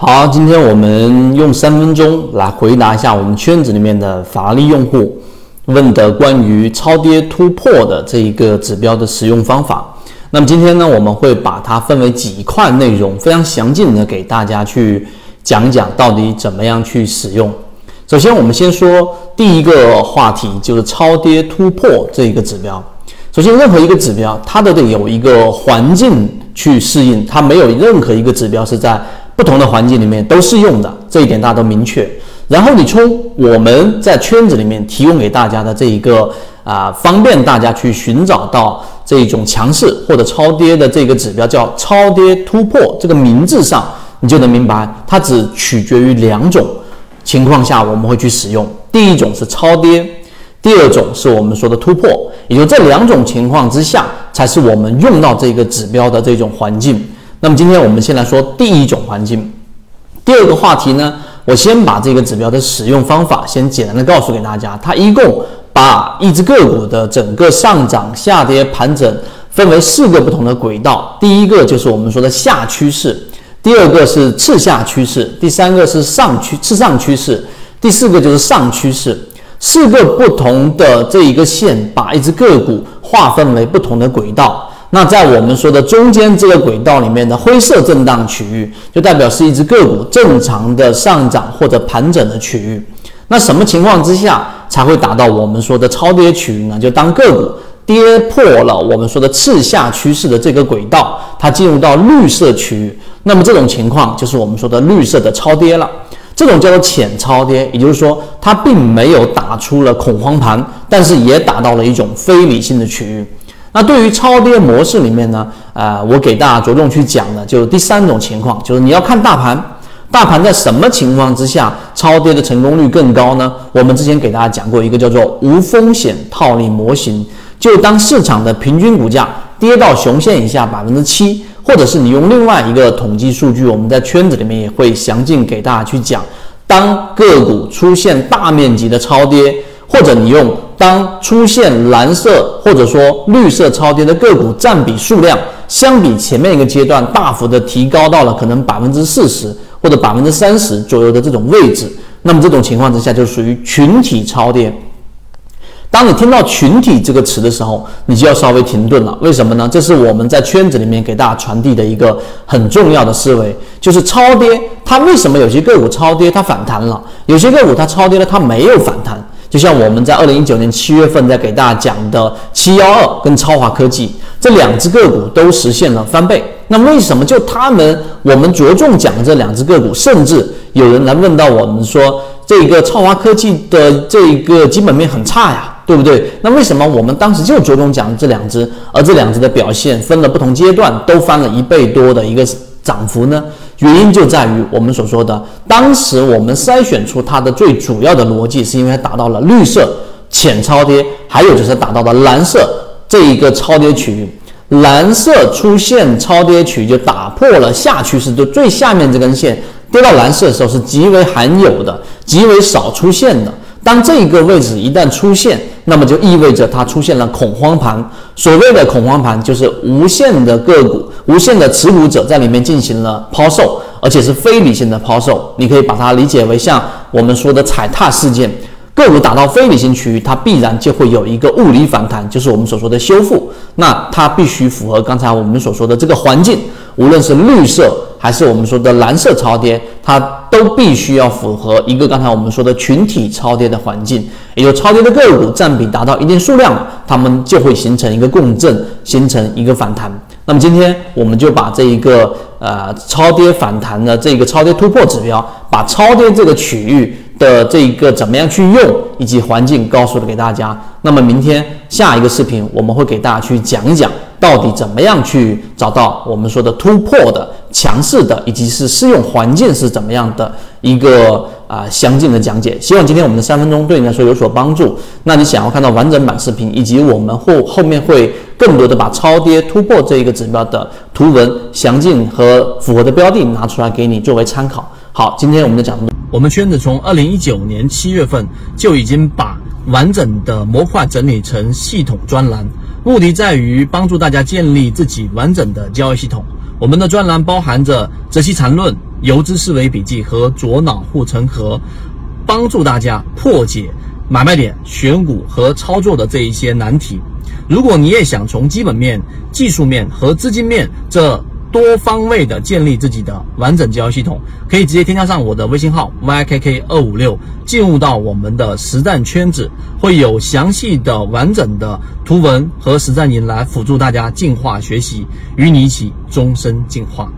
好，今天我们用三分钟来回答一下我们圈子里面的法拉利用户问的关于超跌突破的这一个指标的使用方法。那么今天呢，我们会把它分为几块内容，非常详尽的给大家去讲讲到底怎么样去使用。首先，我们先说第一个话题，就是超跌突破这一个指标。首先，任何一个指标，它都得有一个环境去适应，它没有任何一个指标是在不同的环境里面都适用的，这一点大家都明确。然后，你从我们在圈子里面提供给大家的这一个啊，方便大家去寻找到这种强势或者超跌的这个指标，叫超跌突破这个名字上，你就能明白，它只取决于两种。情况下我们会去使用，第一种是超跌，第二种是我们说的突破，也就这两种情况之下，才是我们用到这个指标的这种环境。那么今天我们先来说第一种环境，第二个话题呢，我先把这个指标的使用方法先简单的告诉给大家。它一共把一只个股的整个上涨、下跌、盘整分为四个不同的轨道，第一个就是我们说的下趋势。第二个是次下趋势，第三个是上趋次上趋势，第四个就是上趋势。四个不同的这一个线，把一只个股划分为不同的轨道。那在我们说的中间这个轨道里面的灰色震荡区域，就代表是一只个股正常的上涨或者盘整的区域。那什么情况之下才会达到我们说的超跌区域呢？就当个股。跌破了我们说的次下趋势的这个轨道，它进入到绿色区域，那么这种情况就是我们说的绿色的超跌了。这种叫做浅超跌，也就是说它并没有打出了恐慌盘，但是也打到了一种非理性的区域。那对于超跌模式里面呢，呃，我给大家着重去讲的就是第三种情况，就是你要看大盘，大盘在什么情况之下超跌的成功率更高呢？我们之前给大家讲过一个叫做无风险套利模型。就当市场的平均股价跌到熊线以下百分之七，或者是你用另外一个统计数据，我们在圈子里面也会详尽给大家去讲，当个股出现大面积的超跌，或者你用当出现蓝色或者说绿色超跌的个股占比数量，相比前面一个阶段大幅的提高到了可能百分之四十或者百分之三十左右的这种位置，那么这种情况之下就属于群体超跌。当你听到“群体”这个词的时候，你就要稍微停顿了。为什么呢？这是我们在圈子里面给大家传递的一个很重要的思维，就是超跌。它为什么有些个股超跌它反弹了，有些个股它超跌了它没有反弹？就像我们在二零一九年七月份在给大家讲的七幺二跟超华科技这两只个股都实现了翻倍。那为什么就他们我们着重讲这两只个股，甚至有人来问到我们说这个超华科技的这个基本面很差呀？对不对？那为什么我们当时就着重讲这两只，而这两只的表现分了不同阶段，都翻了一倍多的一个涨幅呢？原因就在于我们所说的，当时我们筛选出它的最主要的逻辑，是因为达到了绿色浅超跌，还有就是达到了蓝色这一个超跌区域。蓝色出现超跌区域，就打破了下趋势，就最下面这根线跌到蓝色的时候是极为罕有的，极为少出现的。当这个位置一旦出现，那么就意味着它出现了恐慌盘。所谓的恐慌盘，就是无限的个股、无限的持股者在里面进行了抛售，而且是非理性的抛售。你可以把它理解为像我们说的踩踏事件，个股打到非理性区域，它必然就会有一个物理反弹，就是我们所说的修复。那它必须符合刚才我们所说的这个环境，无论是绿色还是我们说的蓝色超跌，它。都必须要符合一个刚才我们说的群体超跌的环境，也就超跌的个股占比达到一定数量，它们就会形成一个共振，形成一个反弹。那么今天我们就把这一个呃超跌反弹的这个超跌突破指标，把超跌这个区域的这一个怎么样去用，以及环境告诉了给大家。那么明天下一个视频我们会给大家去讲一讲。到底怎么样去找到我们说的突破的强势的，以及是适用环境是怎么样的一个啊详尽的讲解？希望今天我们的三分钟对你来说有所帮助。那你想要看到完整版视频，以及我们后后面会更多的把超跌突破这一个指标的图文详尽和符合的标的拿出来给你作为参考。好，今天我们的讲，我们圈子从二零一九年七月份就已经把完整的模块整理成系统专栏。目的在于帮助大家建立自己完整的交易系统。我们的专栏包含着《择期缠论》《游资思维笔记和左脑护城河，帮助大家破解买卖点、选股和操作的这一些难题。如果你也想从基本面、技术面和资金面这多方位的建立自己的完整交易系统，可以直接添加上我的微信号 ykk 二五六，进入到我们的实战圈子，会有详细的完整的图文和实战营来辅助大家进化学习，与你一起终身进化。